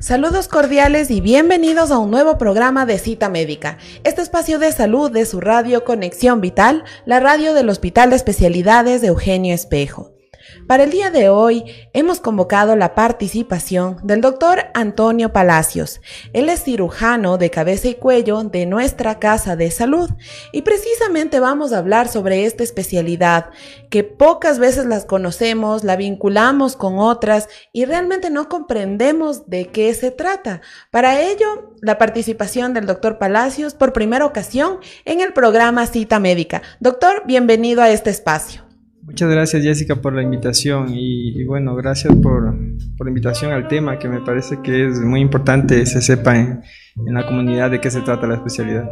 Saludos cordiales y bienvenidos a un nuevo programa de Cita Médica, este espacio de salud de su radio Conexión Vital, la radio del Hospital de Especialidades de Eugenio Espejo. Para el día de hoy hemos convocado la participación del doctor Antonio Palacios. Él es cirujano de cabeza y cuello de nuestra casa de salud y precisamente vamos a hablar sobre esta especialidad que pocas veces las conocemos, la vinculamos con otras y realmente no comprendemos de qué se trata. Para ello, la participación del doctor Palacios por primera ocasión en el programa Cita Médica. Doctor, bienvenido a este espacio. Muchas gracias Jessica por la invitación y, bueno, gracias por, por, la invitación al tema que me parece que es muy importante se sepa en, en la comunidad de qué se trata la especialidad.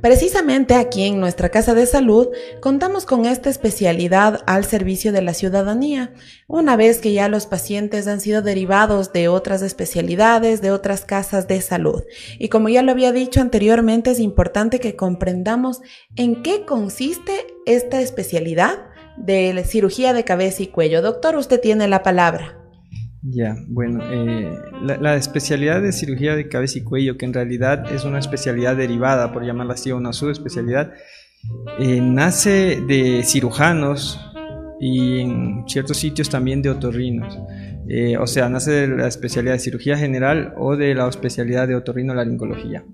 Precisamente aquí en nuestra Casa de Salud contamos con esta especialidad al servicio de la ciudadanía, una vez que ya los pacientes han sido derivados de otras especialidades, de otras casas de salud. Y como ya lo había dicho anteriormente, es importante que comprendamos en qué consiste esta especialidad de cirugía de cabeza y cuello. Doctor, usted tiene la palabra. Ya, bueno, eh, la, especialidad de cirugía de cabeza y cuello, que en realidad es una especialidad derivada, por llamarla así, una subespecialidad, eh, nace de cirujanos y en ciertos sitios también de otorrinos. Eh, o sea, nace de la especialidad de cirugía general o de la especialidad de otorrinolaringología.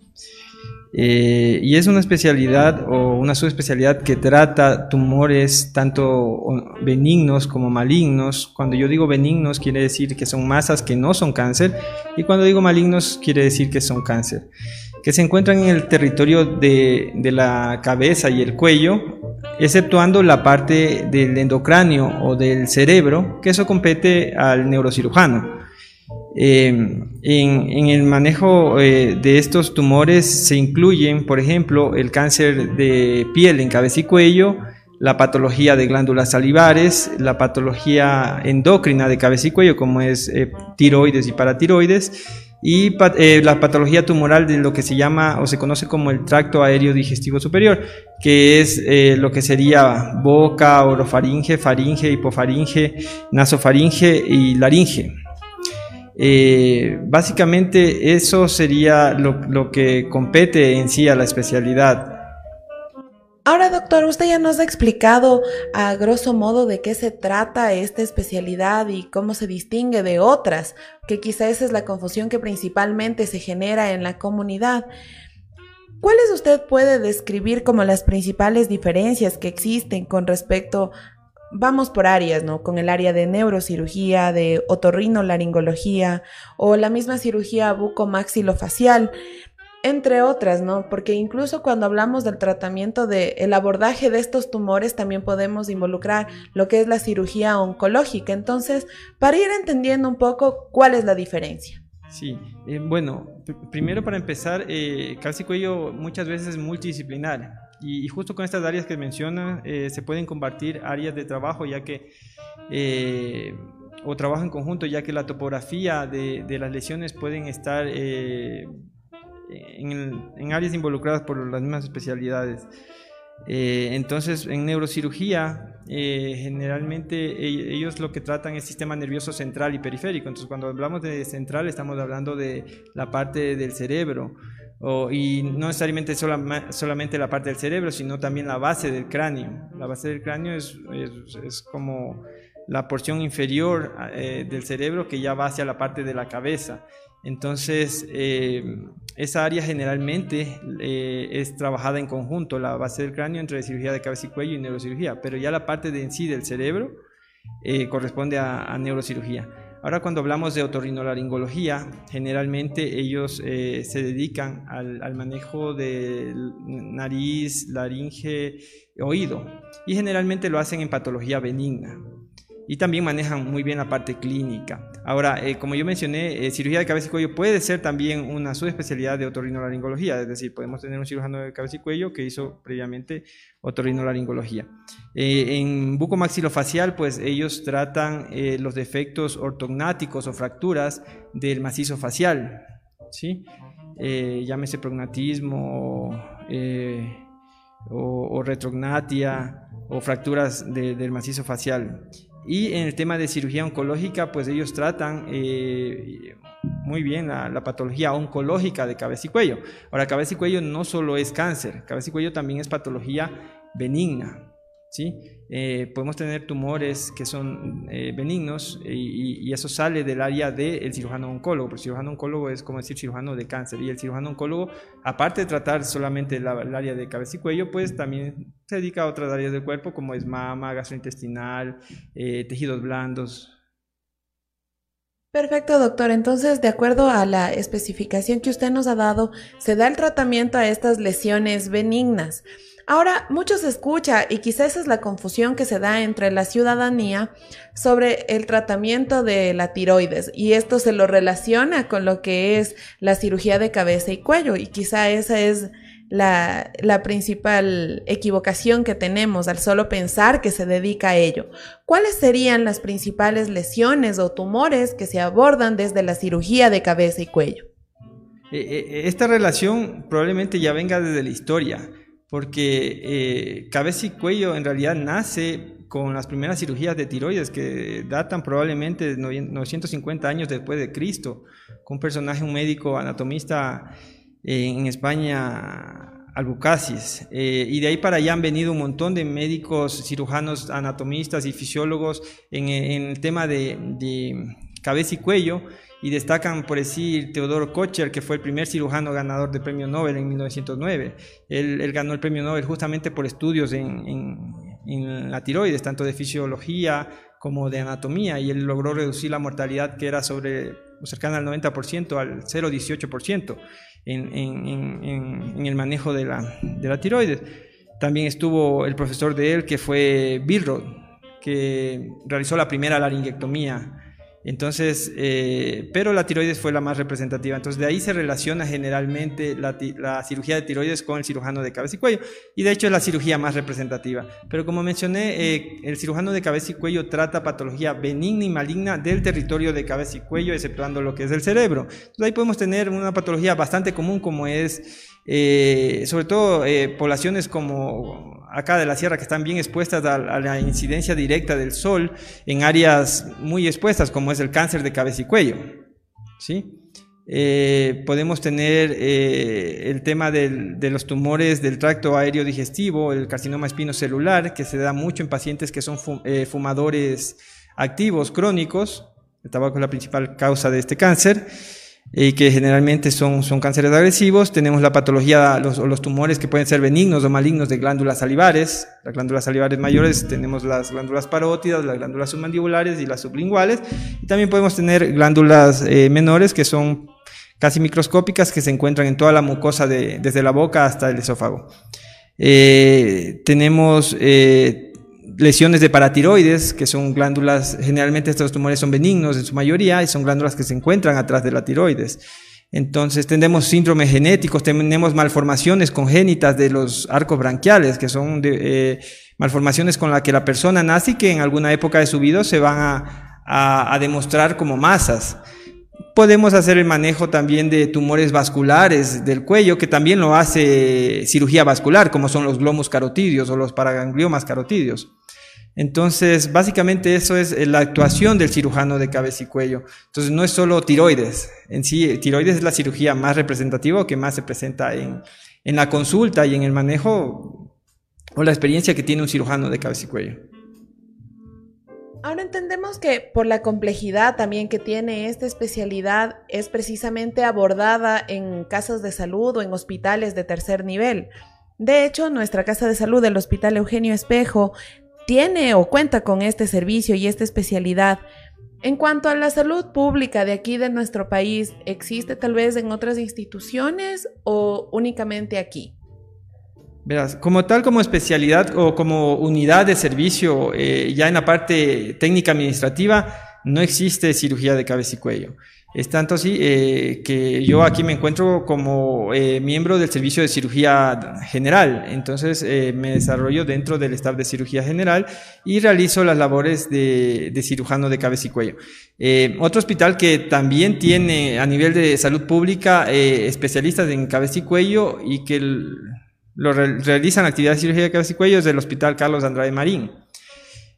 Eh, y es una especialidad o una subespecialidad que trata tumores tanto benignos como malignos. Cuando yo digo benignos quiere decir que son masas que no son cáncer y cuando digo malignos quiere decir que son cáncer. Que se encuentran en el territorio de, de la cabeza y el cuello, exceptuando la parte del endocráneo o del cerebro, que eso compete al neurocirujano. Eh, en, el manejo eh, de estos tumores se incluyen, por ejemplo, el cáncer de piel en cabeza y cuello, la patología de glándulas salivares, la patología endocrina de cabeza y cuello, como es eh, tiroides y paratiroides, y la patología tumoral de lo que se llama o se conoce como el tracto aéreo digestivo superior, que es lo que sería boca, orofaringe, faringe, hipofaringe, nasofaringe y laringe. Eh, básicamente eso sería lo, que compete en sí a la especialidad. Ahora, doctor, usted ya nos ha explicado a grosso modo de qué se trata esta especialidad y cómo se distingue de otras, que quizá esa es la confusión que principalmente se genera en la comunidad. ¿Cuáles usted puede describir como las principales diferencias que existen con respecto vamos por áreas, ¿no? Con el área de neurocirugía, de otorrinolaringología o la misma cirugía bucomaxilofacial, entre otras, ¿no? Porque incluso cuando hablamos del tratamiento del el abordaje de estos tumores también podemos involucrar lo que es la cirugía oncológica. Entonces, para ir entendiendo un poco cuál es la diferencia. Sí, eh, bueno, primero para empezar, eh, Cuello muchas veces es multidisciplinar y, justo con estas áreas que menciona, eh, se pueden compartir áreas de trabajo, ya que, eh, o trabajo en conjunto, ya que la topografía de, de las lesiones pueden estar eh, en, en, áreas involucradas por las mismas especialidades. entonces, en neurocirugía, generalmente e, ellos lo que tratan es sistema nervioso central y periférico. Entonces, cuando hablamos de central, estamos hablando de la parte del cerebro y no necesariamente solamente la parte del cerebro, sino también la base del cráneo. La base del cráneo es, es, como la porción inferior eh, del cerebro que ya va hacia la parte de la cabeza. Entonces, eh, esa área generalmente eh, es trabajada en conjunto, la base del cráneo entre cirugía de cabeza y cuello y neurocirugía, pero ya la parte de en sí del cerebro corresponde a, a neurocirugía. Ahora cuando hablamos de otorrinolaringología, generalmente ellos eh, se dedican al, manejo de nariz, laringe, oído y generalmente lo hacen en patología benigna y también manejan muy bien la parte clínica. Ahora, eh, como yo mencioné, eh, cirugía de cabeza y cuello puede ser también una subespecialidad de otorrinolaringología, es decir, podemos tener un cirujano de cabeza y cuello que hizo previamente otorrinolaringología. Eh, en bucomaxilofacial, pues ellos tratan los defectos ortognáticos o fracturas del macizo facial, ¿sí? llámese prognatismo o, retrognatia o fracturas del macizo facial. Y en el tema de cirugía oncológica, pues ellos tratan eh, muy bien la, patología oncológica de cabeza y cuello. Ahora, cabeza y cuello no solo es cáncer, cabeza y cuello también es patología benigna. ¿sí? Eh, podemos tener tumores que son eh, benignos y, eso sale del área del cirujano oncólogo, porque el cirujano oncólogo es como decir cirujano de cáncer y el cirujano oncólogo, aparte de tratar solamente el área de cabeza y cuello, pues también se dedica a otras áreas del cuerpo como es mama, gastrointestinal, eh, tejidos blandos. Perfecto, doctor. Entonces, de acuerdo a la especificación que usted nos ha dado, se da el tratamiento a estas lesiones benignas. Ahora, mucho se escucha y quizás esa es la confusión que se da entre la ciudadanía sobre el tratamiento de la tiroides y esto se lo relaciona con lo que es la cirugía de cabeza y cuello y quizá esa es la, principal equivocación que tenemos al solo pensar que se dedica a ello. ¿Cuáles serían las principales lesiones o tumores que se abordan desde la cirugía de cabeza y cuello? Eh, eh, esta relación probablemente ya venga desde la historia porque eh, cabeza y cuello en realidad nace con las primeras cirugías de tiroides que datan probablemente de 950 años después de Cristo, con un personaje, un médico anatomista eh, en España, Albucasis. Eh, y de ahí para allá han venido un montón de médicos, cirujanos, anatomistas y fisiólogos en, el tema de, de cabeza y cuello y destacan por decir Teodoro Kocher, que fue el primer cirujano ganador del premio Nobel en 1909. Él, ganó el premio Nobel justamente por estudios en, la tiroides, tanto de fisiología como de anatomía, y él logró reducir la mortalidad que era sobre cercana al 90% al 0,18% en, el manejo de la, de la tiroides. También estuvo el profesor de él, que fue Bilrod, que realizó la primera laringectomía entonces, eh, pero la tiroides fue la más representativa. Entonces, de ahí se relaciona generalmente la, cirugía de tiroides con el cirujano de cabeza y cuello. Y de hecho es la cirugía más representativa. Pero como mencioné, eh, el cirujano de cabeza y cuello trata patología benigna y maligna del territorio de cabeza y cuello, exceptuando lo que es el cerebro. Entonces, ahí podemos tener una patología bastante común como es eh, sobre todo eh, poblaciones como acá de la sierra que están bien expuestas a, la incidencia directa del sol en áreas muy expuestas como es el cáncer de cabeza y cuello. ¿sí? Eh, podemos tener el tema de los tumores del tracto aéreo digestivo, el carcinoma espinocelular, que se da mucho en pacientes que son fumadores activos crónicos. El tabaco es la principal causa de este cáncer y que generalmente son, son cánceres agresivos. Tenemos la patología, los, los tumores que pueden ser benignos o malignos de glándulas salivares. Las glándulas salivares mayores tenemos las glándulas parótidas, las glándulas submandibulares y las sublinguales. Y también podemos tener glándulas eh, menores que son casi microscópicas que se encuentran en toda la mucosa de, desde la boca hasta el esófago. Eh, tenemos eh, lesiones de paratiroides, que son glándulas, generalmente estos tumores son benignos en su mayoría y son glándulas que se encuentran atrás de la tiroides. Entonces tenemos síndromes genéticos, tenemos malformaciones congénitas de los arcos branquiales, que son eh, malformaciones con las que la persona nace y que en alguna época de su vida se van a, a demostrar como masas. Podemos hacer el manejo también de tumores vasculares del cuello, que también lo hace cirugía vascular, como son los glomus carotidios o los paragangliomas carotidios. Entonces, básicamente eso es eh, la actuación del cirujano de cabeza y cuello. Entonces, no es solo tiroides. En sí, tiroides es la cirugía más representativa o que más se presenta en, en la consulta y en el manejo o la experiencia que tiene un cirujano de cabeza y cuello. Ahora entendemos que por la complejidad también que tiene esta especialidad es precisamente abordada en casas de salud o en hospitales de tercer nivel. De hecho, nuestra casa de salud, el Hospital Eugenio Espejo, tiene o cuenta con este servicio y esta especialidad. En cuanto a la salud pública de aquí de nuestro país, ¿existe tal vez en otras instituciones o únicamente aquí? Verás, como tal, como especialidad o como unidad de servicio, eh, ya en la parte técnica administrativa, no existe cirugía de cabeza y cuello. Es tanto así eh, que yo aquí me encuentro como eh, miembro del servicio de cirugía general. Entonces eh, me desarrollo dentro del staff de cirugía general y realizo las labores de, cirujano de cabeza y cuello. otro hospital que también tiene a nivel de salud pública especialistas en cabeza y cuello y que lo realizan actividades de cirugía de cabeza y cuello es el Hospital Carlos Andrade Marín.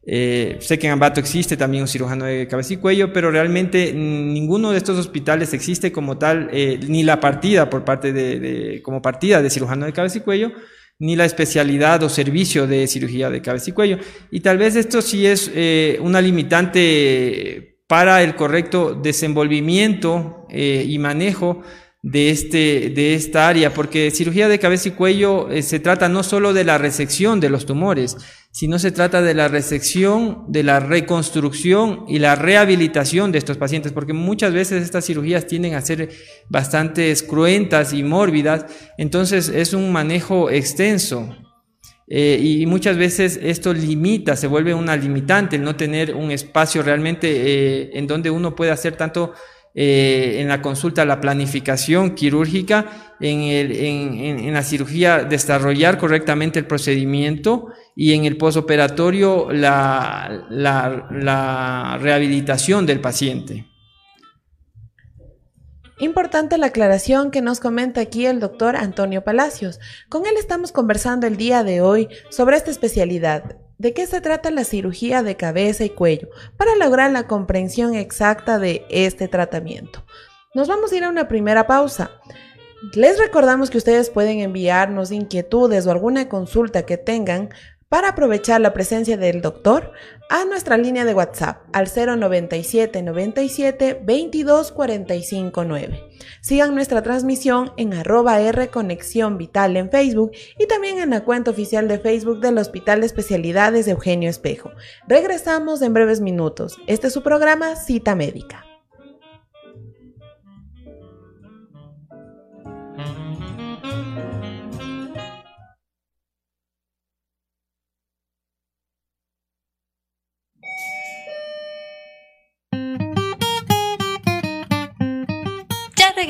Eh, sé que en Ambato existe también un cirujano de cabeza y cuello, pero realmente ninguno de estos hospitales existe como tal, eh, ni la partida por parte de, como partida de cirujano de cabeza y cuello, ni la especialidad o servicio de cirugía de cabeza y cuello. Y tal vez esto sí es eh, una limitante para el correcto desenvolvimiento y manejo de, este, de esta área, porque cirugía de cabeza y cuello se trata no solo de la resección de los tumores, sino se trata de la resección, de la reconstrucción y la rehabilitación de estos pacientes, porque muchas veces estas cirugías tienden a ser bastante cruentas y mórbidas, entonces es un manejo extenso. Eh, y muchas veces esto limita, se vuelve una limitante el no tener un espacio realmente eh, en donde uno pueda hacer tanto eh, en la consulta la planificación quirúrgica, en, la cirugía desarrollar correctamente el procedimiento y en el posoperatorio la rehabilitación del paciente. Importante la aclaración que nos comenta aquí el doctor Antonio Palacios. Con él estamos conversando el día de hoy sobre esta especialidad. ¿De qué se trata la cirugía de cabeza y cuello? Para lograr la comprensión exacta de este tratamiento. Nos vamos a ir a una primera pausa. Les recordamos que ustedes pueden enviarnos inquietudes o alguna consulta que tengan para aprovechar la presencia del doctor a nuestra línea de WhatsApp al 097 97 22 45 9. Sigan nuestra transmisión en arroba R Conexión Vital en Facebook y también en la cuenta oficial de Facebook del Hospital de Especialidades de Eugenio Espejo. Regresamos en breves minutos. Este es su programa Cita Médica.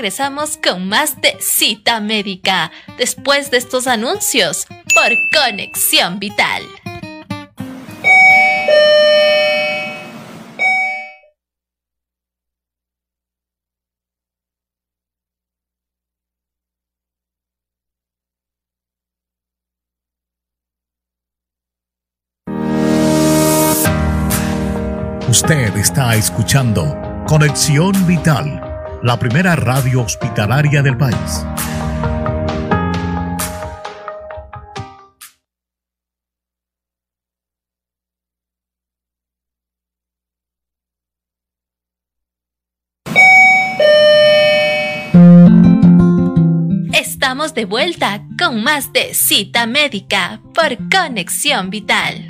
Regresamos con más de cita médica después de estos anuncios por Conexión Vital. Usted está escuchando Conexión Vital la primera radio hospitalaria del país. Estamos de vuelta con más de cita médica por Conexión Vital.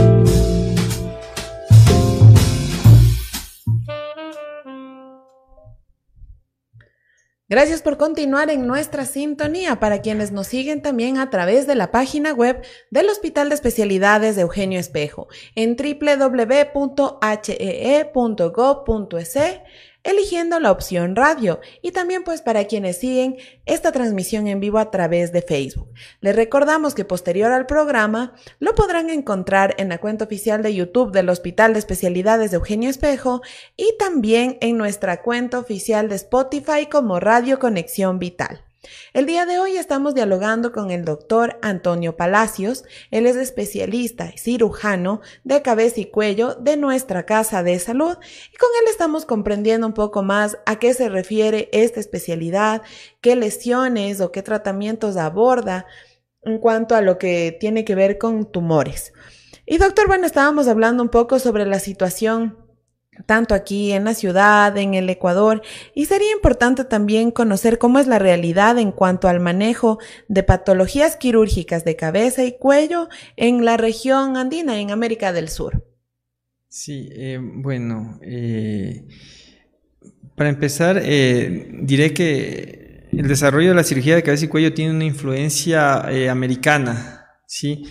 Gracias por continuar en nuestra sintonía. Para quienes nos siguen también a través de la página web del Hospital de Especialidades de Eugenio Espejo en www.hee.gov.es eligiendo la opción radio y también pues para quienes siguen esta transmisión en vivo a través de Facebook. Les recordamos que posterior al programa lo podrán encontrar en la cuenta oficial de YouTube del Hospital de Especialidades de Eugenio Espejo y también en nuestra cuenta oficial de Spotify como Radio Conexión Vital. El día de hoy estamos dialogando con el doctor Antonio Palacios. Él es especialista y cirujano de cabeza y cuello de nuestra casa de salud y con él estamos comprendiendo un poco más a qué se refiere esta especialidad, qué lesiones o qué tratamientos aborda en cuanto a lo que tiene que ver con tumores. Y doctor, bueno, estábamos hablando un poco sobre la situación tanto aquí en la ciudad, en el Ecuador, y sería importante también conocer cómo es la realidad en cuanto al manejo de patologías quirúrgicas de cabeza y cuello en la región andina, en América del Sur. Sí, eh, bueno, eh, para empezar, eh, diré que el desarrollo de la cirugía de cabeza y cuello tiene una influencia americana, ¿sí?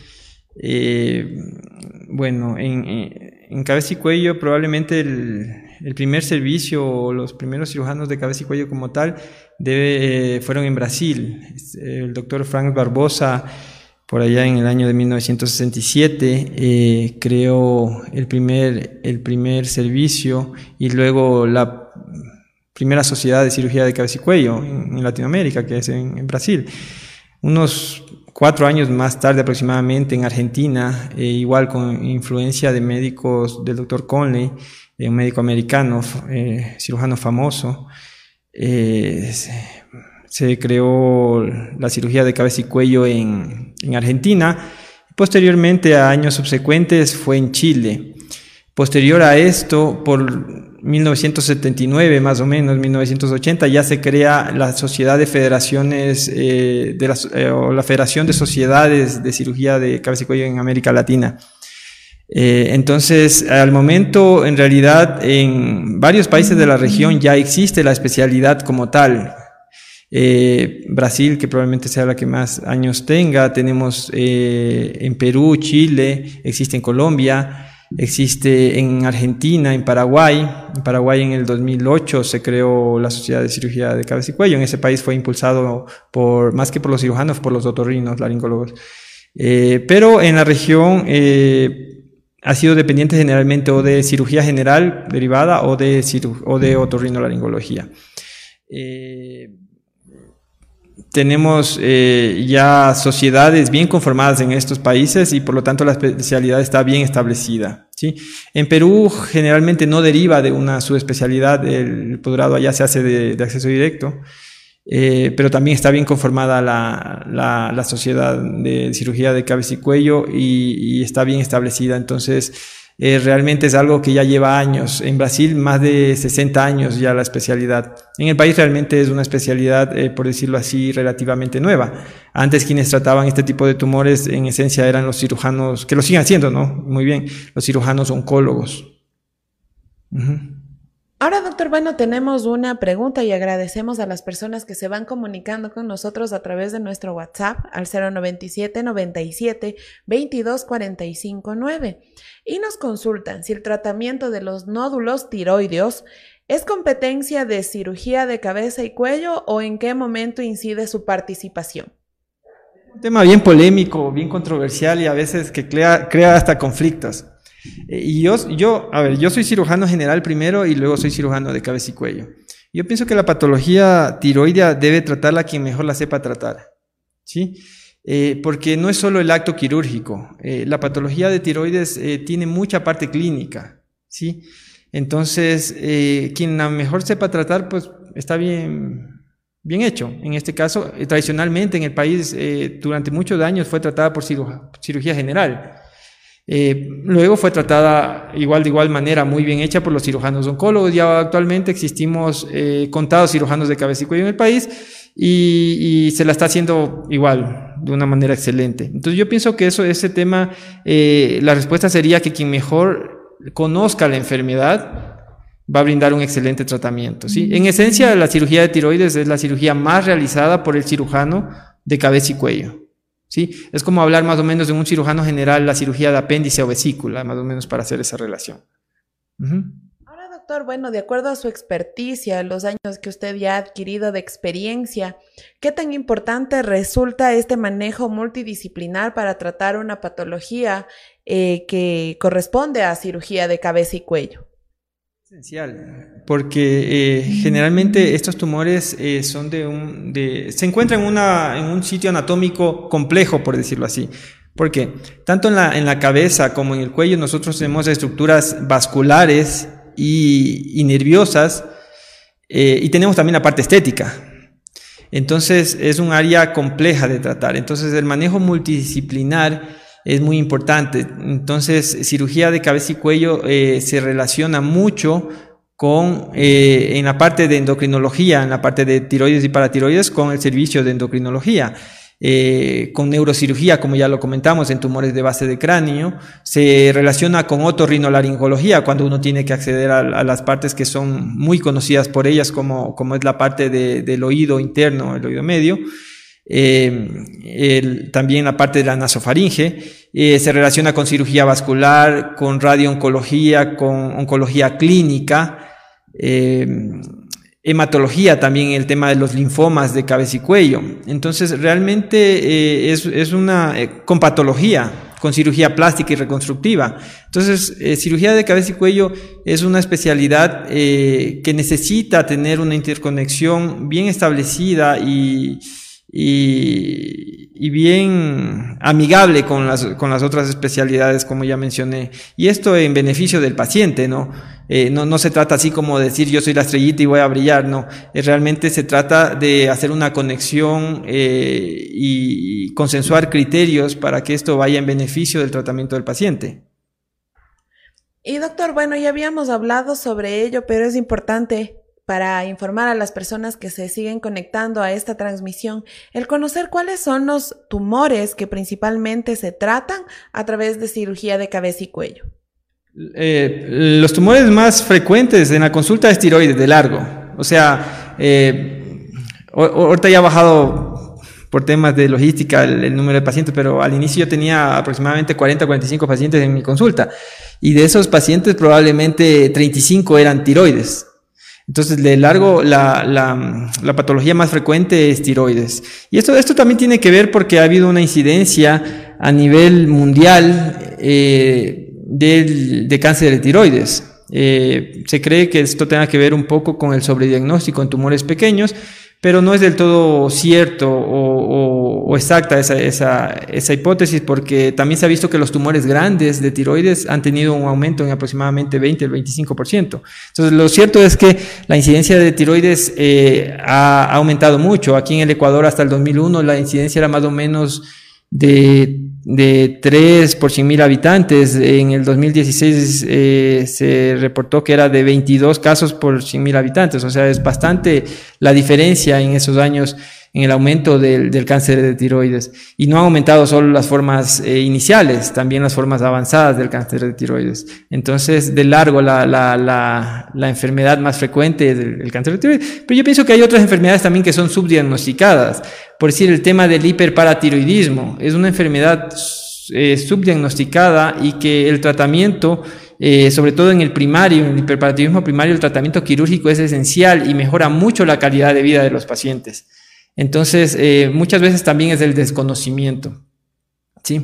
bueno, en en cabeza y cuello probablemente el, primer servicio o los primeros cirujanos de cabeza y cuello como tal debe, eh, fueron en Brasil. El doctor Frank Barbosa, por allá en el año de 1967, eh, creó el primer, el primer servicio y luego la primera sociedad de cirugía de cabeza y cuello en, Latinoamérica, que es en Brasil. Unos cuatro años más tarde aproximadamente en Argentina, eh, igual con influencia de médicos del doctor Conley, eh, un médico americano, eh, cirujano famoso, se, creó la cirugía de cabeza y cuello en, en Argentina. Posteriormente, a años subsecuentes, fue en Chile. Posterior a esto, por 1979 más o menos, 1980, ya se crea la Sociedad de Federaciones, eh, de eh, o la Federación de Sociedades de Cirugía de Cabeza y Cuello en América Latina. Eh, entonces, al momento, en realidad, en varios países de la región ya existe la especialidad como tal. Brasil, que probablemente sea la que más años tenga, tenemos en Perú, Chile, existe en Colombia, Existe en Argentina, en Paraguay. En Paraguay en el 2008 se creó la Sociedad de Cirugía de Cabeza y Cuello. En ese país fue impulsado por, más que por los cirujanos, por los otorrinos, laringólogos. Eh, pero en la región eh, ha sido dependiente generalmente o de cirugía general derivada o de, o de otorrinolaringología. Eh, tenemos eh, ya sociedades bien conformadas en estos países y por lo tanto la especialidad está bien establecida. ¿Sí? En Perú generalmente no deriva de una subespecialidad, el posgrado allá se hace de, acceso directo, eh, pero también está bien conformada la, la, sociedad de cirugía de cabeza y cuello y, y está bien establecida. Entonces, eh, realmente es algo que ya lleva años. En Brasil, más de 60 años ya la especialidad. En el país realmente es una especialidad, eh, por decirlo así, relativamente nueva. Antes quienes trataban este tipo de tumores, en esencia, eran los cirujanos, que lo siguen haciendo, ¿no? Muy bien, los cirujanos oncólogos. Ahora, doctor, bueno, tenemos una pregunta y agradecemos a las personas que se van comunicando con nosotros a través de nuestro WhatsApp al 097 97 22 45 9 y nos consultan si el tratamiento de los nódulos tiroideos es competencia de cirugía de cabeza y cuello o en qué momento incide su participación. Un tema bien polémico, bien controversial y a veces que crea, hasta conflictos. Eh, y yo, yo, a ver, yo soy cirujano general primero y luego soy cirujano de cabeza y cuello. Yo pienso que la patología tiroidea debe tratarla quien mejor la sepa tratar, ¿sí? Eh, porque no es solo el acto quirúrgico. Eh, la patología de tiroides tiene mucha parte clínica, ¿sí? Entonces, quien la mejor sepa tratar, pues está bien, bien hecho. En este caso, tradicionalmente en el país, durante muchos años fue tratada por cirugía general. Eh, luego fue tratada igual de igual manera, muy bien hecha por los cirujanos oncólogos. Ya actualmente existimos eh, contados cirujanos de cabeza y cuello en el país y, se la está haciendo igual, de una manera excelente. Entonces yo pienso que eso, ese tema, eh, la respuesta sería que quien mejor conozca la enfermedad va a brindar un excelente tratamiento. ¿sí? En esencia, la cirugía de tiroides es la cirugía más realizada por el cirujano de cabeza y cuello. ¿sí? Es como hablar más o menos de un cirujano general la cirugía de apéndice o vesícula, más o menos para hacer esa relación. Bueno, de acuerdo a su experticia, los años que usted ya ha adquirido de experiencia, ¿qué tan importante resulta este manejo multidisciplinar para tratar una patología eh, que corresponde a cirugía de cabeza y cuello? Esencial, porque eh, generalmente estos tumores eh, son de un, se encuentran en, una, en un sitio anatómico complejo, por decirlo así. Porque tanto en la, en la cabeza como en el cuello nosotros tenemos estructuras vasculares y, nerviosas eh, y tenemos también la parte estética. Entonces es un área compleja de tratar. Entonces el manejo multidisciplinar es muy importante. Entonces, cirugía de cabeza y cuello eh, se relaciona mucho con, eh, en la parte de endocrinología, en la parte de tiroides y paratiroides, con el servicio de endocrinología. Eh, con neurocirugía, como ya lo comentamos, en tumores de base de cráneo, se relaciona con otorrinolaringología, cuando uno tiene que acceder a, las partes que son muy conocidas por ellas, como, como es la parte del oído interno, el oído medio, eh, también la parte de la nasofaringe, eh, se relaciona con cirugía vascular, con radiooncología, con oncología clínica, hematología también el tema de los linfomas de cabeza y cuello. Entonces realmente es, es, una con patología, con cirugía plástica y reconstructiva. Entonces, cirugía de cabeza y cuello es una especialidad que necesita tener una interconexión bien establecida y, y, bien amigable con las, con las otras especialidades, como ya mencioné. Y esto en beneficio del paciente, ¿no? Eh, no, no se trata así como decir yo soy la estrellita y voy a brillar, no. Eh, realmente se trata de hacer una conexión eh, y consensuar criterios para que esto vaya en beneficio del tratamiento del paciente. Y doctor, bueno, ya habíamos hablado sobre ello, pero es importante para informar a las personas que se siguen conectando a esta transmisión, el conocer cuáles son los tumores que principalmente se tratan a través de cirugía de cabeza y cuello. Eh, los tumores más frecuentes en la consulta es tiroides de largo. O sea, eh, ahorita ya ha bajado por temas de logística el, el, número de pacientes, pero al inicio yo tenía aproximadamente 40 45 pacientes en mi consulta. Y de esos pacientes probablemente 35 eran tiroides. Entonces, de largo, la, la, patología más frecuente es tiroides. Y esto, esto también tiene que ver porque ha habido una incidencia a nivel mundial eh, de cáncer de tiroides. Eh, se cree que esto tenga que ver un poco con el sobrediagnóstico en tumores pequeños, pero no es del todo cierto o, exacta esa, hipótesis porque también se ha visto que los tumores grandes de tiroides han tenido un aumento en aproximadamente 20 al 25%. Entonces, lo cierto es que la incidencia de tiroides eh, ha aumentado mucho. Aquí en el Ecuador hasta el 2001 la incidencia era más o menos de de 3 por 100 mil habitantes. En el 2016 eh, se reportó que era de 22 casos por 100 mil habitantes. O sea, es bastante la diferencia en esos años en el aumento del, cáncer de tiroides. Y no han aumentado solo las formas eh, iniciales, también las formas avanzadas del cáncer de tiroides. Entonces, de largo, la, la, la, enfermedad más frecuente es el, cáncer de tiroides. Pero yo pienso que hay otras enfermedades también que son subdiagnosticadas. Por decir, el tema del hiperparatiroidismo es una enfermedad eh, subdiagnosticada y que el tratamiento eh, sobre todo en el primario, en el hiperparatiroidismo primario, el tratamiento quirúrgico es esencial y mejora mucho la calidad de vida de los pacientes. Entonces, eh, muchas veces también es el desconocimiento. ¿Sí?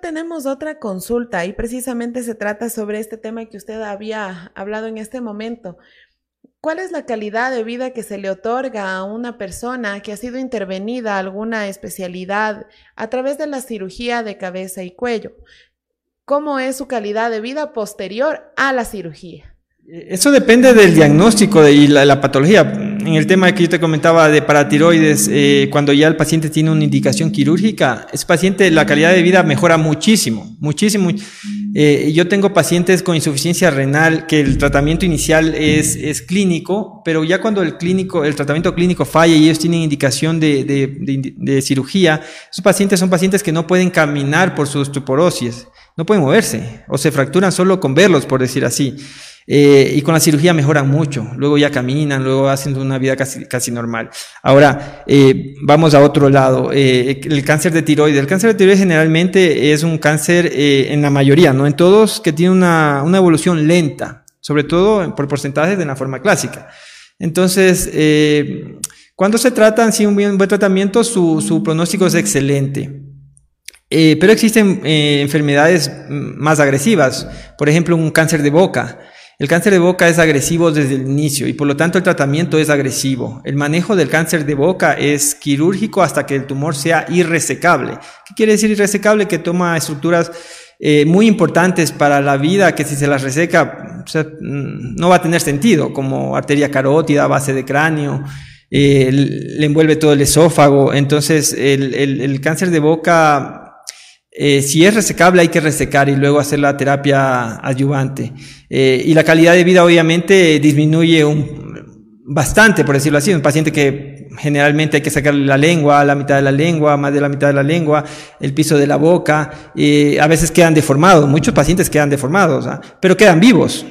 Tenemos otra consulta y precisamente se trata sobre este tema que usted había hablado en este momento. ¿Cuál es la calidad de vida que se le otorga a una persona que ha sido intervenida a alguna especialidad a través de la cirugía de cabeza y cuello? ¿Cómo es su calidad de vida posterior a la cirugía? Eso depende del diagnóstico y la, patología. En el tema que yo te comentaba de paratiroides, eh, cuando ya el paciente tiene una indicación quirúrgica, ese paciente la calidad de vida mejora muchísimo, muchísimo. Eh, yo tengo pacientes con insuficiencia renal que el tratamiento inicial es, es clínico, pero ya cuando el clínico, el tratamiento clínico falla y ellos tienen indicación de, de, cirugía, esos pacientes son pacientes que no pueden caminar por su osteoporosis, no pueden moverse o se fracturan solo con verlos, por decir así. Eh, y con la cirugía mejoran mucho, luego ya caminan, luego hacen una vida casi, casi normal. Ahora, eh, vamos a otro lado, eh, el cáncer de tiroides. El cáncer de tiroides generalmente es un cáncer en la mayoría, no en todos, que tiene una, una evolución lenta, sobre todo por porcentajes de la forma clásica. Entonces, cuando se tratan sin un buen, tratamiento, su, pronóstico es excelente. Pero existen enfermedades más agresivas, por ejemplo, un cáncer de boca. El cáncer de boca es agresivo desde el inicio y por lo tanto el tratamiento es agresivo. El manejo del cáncer de boca es quirúrgico hasta que el tumor sea irresecable. ¿Qué quiere decir irresecable? Que toma estructuras eh, muy importantes para la vida que si se las reseca mm, no va a tener sentido, como arteria carótida, base de cráneo, eh, le envuelve todo el esófago. Entonces, el, cáncer de boca, eh, si es resecable, hay que resecar y luego hacer la terapia adyuvante. y la calidad de vida, obviamente, disminuye un, bastante, por decirlo así. Un paciente que generalmente hay que sacarle la lengua, la mitad de la lengua, más de la mitad de la lengua, el piso de la boca, y a veces quedan deformados, muchos pacientes quedan deformados, ¿ah? pero quedan vivos.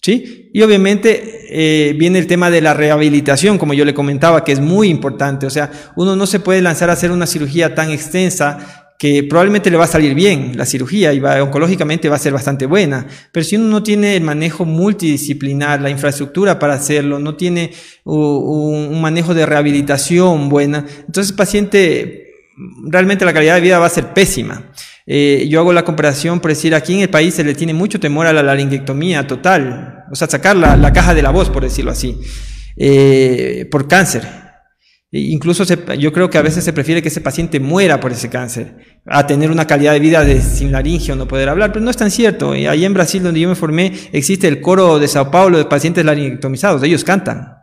¿Sí? Y obviamente eh, viene el tema de la rehabilitación, como yo le comentaba, que es muy importante. O sea, uno no se puede lanzar a hacer una cirugía tan extensa que probablemente le va a salir bien la cirugía y va, oncológicamente va a ser bastante buena, pero si uno no tiene el manejo multidisciplinar, la infraestructura para hacerlo, no tiene un, manejo de rehabilitación buena, entonces el paciente realmente la calidad de vida va a ser pésima. Eh, yo hago la comparación por decir, aquí en el país se le tiene mucho temor a la laringectomía total, o sea, sacar la, caja de la voz, por decirlo así, eh, por cáncer. E incluso yo creo que a veces se prefiere que ese paciente muera por ese cáncer, a tener una calidad de vida de, sin laringe o no poder hablar, pero no es tan cierto. Y ahí en Brasil, donde yo me formé, existe el coro de Sao Paulo de pacientes laringectomizados, ellos cantan,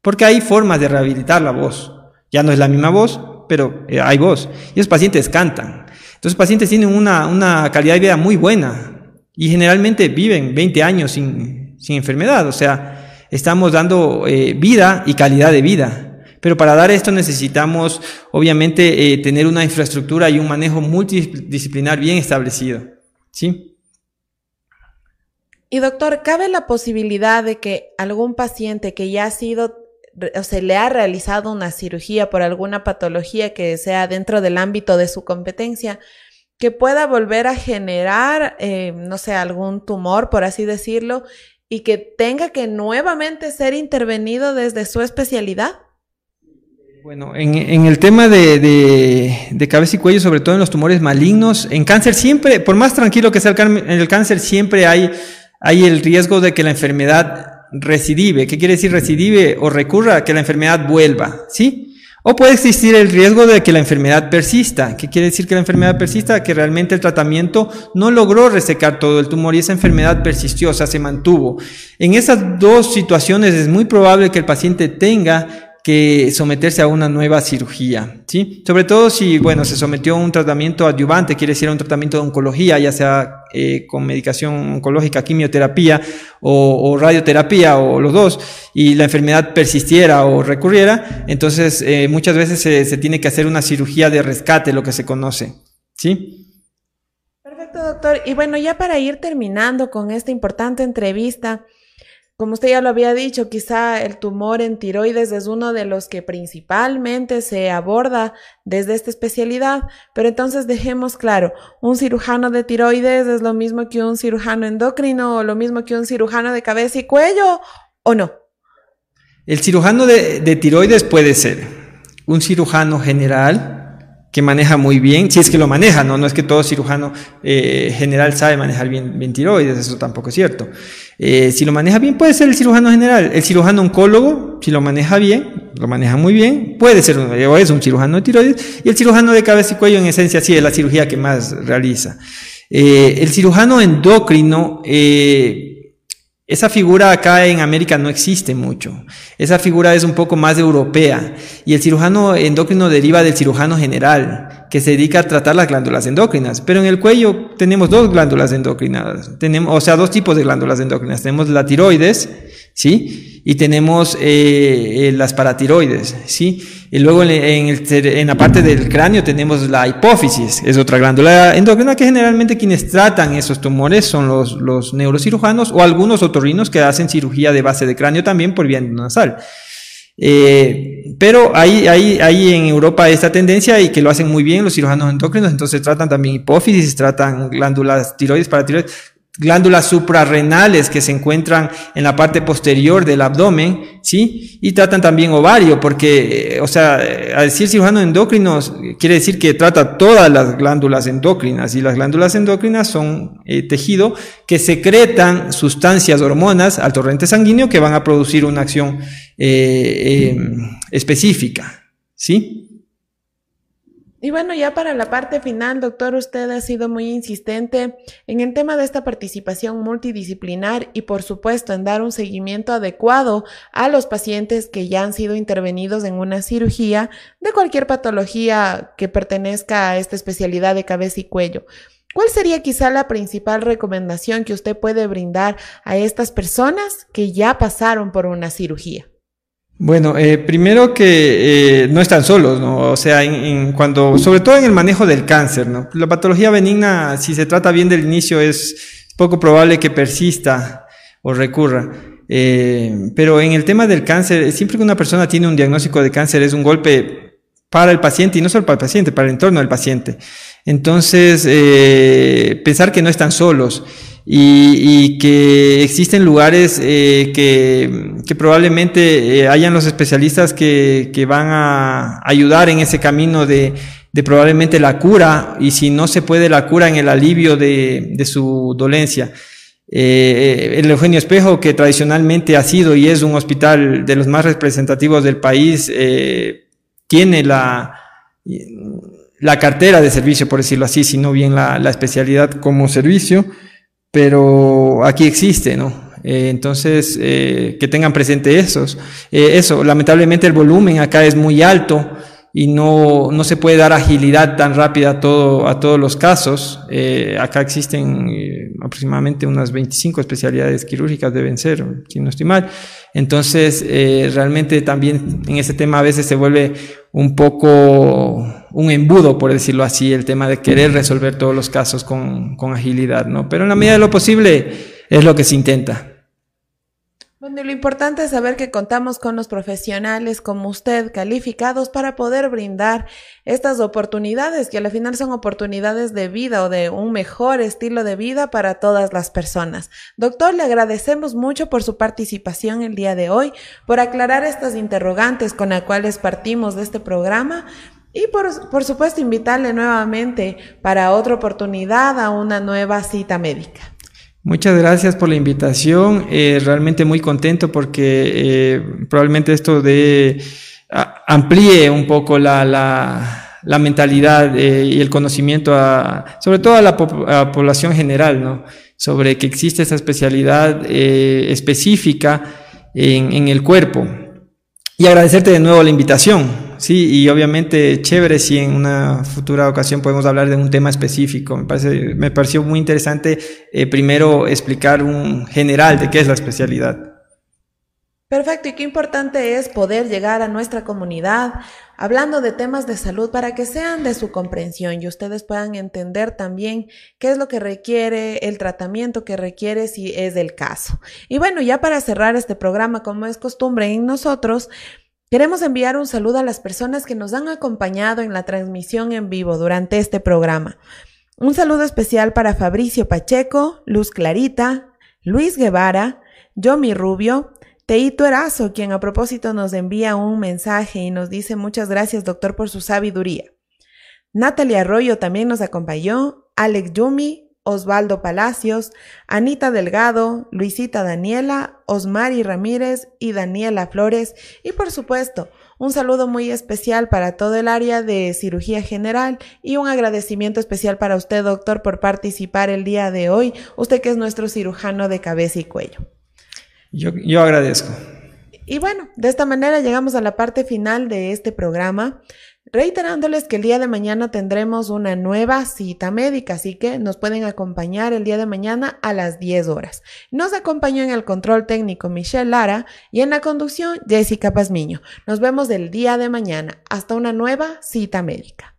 porque hay formas de rehabilitar la voz. Ya no es la misma voz, pero eh, hay voz. Y esos pacientes cantan. Entonces, los pacientes tienen una, una calidad de vida muy buena y generalmente viven 20 años sin, sin enfermedad. O sea, estamos dando eh, vida y calidad de vida. Pero para dar esto necesitamos, obviamente, eh, tener una infraestructura y un manejo multidisciplinar bien establecido. ¿Sí? Y doctor, ¿cabe la posibilidad de que algún paciente que ya ha sido o se le ha realizado una cirugía por alguna patología que sea dentro del ámbito de su competencia, que pueda volver a generar, eh, no sé, algún tumor, por así decirlo, y que tenga que nuevamente ser intervenido desde su especialidad? Bueno, en, el tema de, cabeza y cuello, sobre todo en los tumores malignos, en cáncer siempre, por más tranquilo que sea el, cáncer, siempre hay, hay el riesgo de que la enfermedad recidive. ¿Qué quiere decir recidive o recurra? Que la enfermedad vuelva, ¿sí? O puede existir el riesgo de que la enfermedad persista. ¿Qué quiere decir que la enfermedad persista? Que realmente el tratamiento no logró resecar todo el tumor y esa enfermedad persistió, o sea, se mantuvo. En esas dos situaciones es muy probable que el paciente tenga que someterse a una nueva cirugía, ¿sí? Sobre todo si, bueno, se sometió a un tratamiento adyuvante, quiere decir a un tratamiento de oncología, ya sea eh, con medicación oncológica, quimioterapia o, radioterapia o los dos, y la enfermedad persistiera o recurriera, entonces eh, muchas veces se, se tiene que hacer una cirugía de rescate, lo que se conoce, ¿sí? Perfecto, doctor. Y bueno, ya para ir terminando con esta importante entrevista, como usted ya lo había dicho, quizá el tumor en tiroides es uno de los que principalmente se aborda desde esta especialidad, pero entonces dejemos claro, un cirujano de tiroides es lo mismo que un cirujano endocrino o lo mismo que un cirujano de cabeza y cuello, ¿o no? El cirujano de, de tiroides puede ser un cirujano general, que maneja muy bien, si es que lo maneja, no, no es que todo cirujano eh, general sabe manejar bien, bien, tiroides, eso tampoco es cierto. Eh, si lo maneja bien, puede ser el cirujano general. El cirujano oncólogo, si lo maneja bien, lo maneja muy bien, puede ser un, o es un cirujano de tiroides. Y el cirujano de cabeza y cuello, en esencia, sí es la cirugía que más realiza. Eh, el cirujano endocrino, esa figura acá en América no existe mucho. Esa figura es un poco más europea. Y el cirujano endocrino deriva del cirujano general, que se dedica a tratar las glándulas endócrinas. Pero en el cuello tenemos dos glándulas endócrinas. Tenemos, o sea, dos tipos de glándulas endócrinas. Tenemos la tiroides, ¿sí? Y tenemos eh, eh, las paratiroides, ¿sí? Y luego en, la parte del cráneo tenemos la hipófisis, es otra glándula endocrina que generalmente quienes tratan esos tumores son los, neurocirujanos o algunos otorrinos que hacen cirugía de base de cráneo también por vía nasal. Eh, pero hay, hay, hay en Europa esta tendencia y que lo hacen muy bien los cirujanos endócrinos, entonces tratan también hipófisis, tratan glándulas tiroides, paratiroides, glándulas suprarrenales que se encuentran en la parte posterior del abdomen, ¿sí? Y tratan también ovario, porque, eh, o sea, a decir cirujano endocrino quiere decir que trata todas las glándulas endocrinas, y las glándulas endocrinas son eh, tejido que secretan sustancias, hormonas al torrente sanguíneo que van a producir una acción eh, específica, ¿sí? Y bueno, ya para la parte final, doctor, usted ha sido muy insistente en el tema de esta participación multidisciplinar y por supuesto en dar un seguimiento adecuado a los pacientes que ya han sido intervenidos en una cirugía de cualquier patología que pertenezca a esta especialidad de cabeza y cuello. ¿Cuál sería quizá la principal recomendación que usted puede brindar a estas personas que ya pasaron por una cirugía? Bueno, eh, primero que eh, no están solos, ¿no? O sea, en, cuando, sobre todo en el manejo del cáncer, ¿no? La patología benigna, si se trata bien del inicio, es poco probable que persista o recurra. Eh, pero en el tema del cáncer, siempre que una persona tiene un diagnóstico de cáncer es un golpe para el paciente y no solo para el paciente, para el entorno del paciente. Entonces, pensar que no están solos y, que existen lugares eh, que, probablemente eh, hayan los especialistas que, van a ayudar en ese camino de, probablemente la cura y si no se puede la cura en el alivio de, su dolencia. Eh, el Eugenio Espejo, que tradicionalmente ha sido y es un hospital de los más representativos del país, tiene la, la cartera de servicio, por decirlo así, sino bien la, la especialidad como servicio pero aquí existe, ¿no? Eh, entonces, eh, que tengan presente esos. Eh, eso, lamentablemente el volumen acá es muy alto y no, no se puede dar agilidad tan rápida a, todo, a todos los casos. acá existen aproximadamente unas 25 especialidades quirúrgicas, deben ser, si no estoy. Entonces, realmente también en ese tema a veces se vuelve un poco un embudo, por decirlo así, el tema de querer resolver todos los casos con, agilidad, ¿no? Pero en la medida de lo posible es lo que se intenta. Lo importante es saber que contamos con los profesionales como usted calificados para poder brindar estas oportunidades, que al final son oportunidades de vida o de un mejor estilo de vida para todas las personas. Doctor, le agradecemos mucho por su participación el día de hoy, por aclarar estas interrogantes con las cuales partimos de este programa. Y por, por, supuesto, invitarle nuevamente para otra oportunidad a una nueva cita médica. Muchas gracias por la invitación. Eh, realmente muy contento porque eh, probablemente esto de amplíe un poco la, la, mentalidad eh, y el conocimiento, a, sobre todo a la, población general, ¿no? sobre que existe esa especialidad específica en, en el cuerpo. Y agradecerte de nuevo la invitación. Sí, y obviamente chévere si en una futura ocasión podemos hablar de un tema específico. Me, parece, me pareció muy interesante eh, primero explicar un general de qué es la especialidad. Perfecto, y qué importante es poder llegar a nuestra comunidad hablando de temas de salud para que sean de su comprensión y ustedes puedan entender también qué es lo que requiere, el tratamiento que requiere si es del caso. Y bueno, ya para cerrar este programa, como es costumbre en nosotros, Queremos enviar un saludo a las personas que nos han acompañado en la transmisión en vivo durante este programa. Un saludo especial para Fabricio Pacheco, Luz Clarita, Luis Guevara, Yomi Rubio, Teito Erazo, quien a propósito nos envía un mensaje y nos dice muchas gracias doctor por su sabiduría. Natalia Arroyo también nos acompañó, Alex Yumi, Osvaldo Palacios, Anita Delgado, Luisita Daniela, Osmari Ramírez y Daniela Flores y por supuesto un saludo muy especial para todo el área de cirugía general y un agradecimiento especial para usted doctor por participar el día de hoy, usted que es nuestro cirujano de cabeza y cuello. Yo, yo agradezco. Y bueno, de esta manera llegamos a la parte final de este programa. Reiterándoles que el día de mañana tendremos una nueva cita médica, así que nos pueden acompañar el día de mañana a las 10 horas. Nos acompañó en el control técnico Michelle Lara y en la conducción Jessica Pazmiño. Nos vemos el día de mañana. Hasta una nueva cita médica.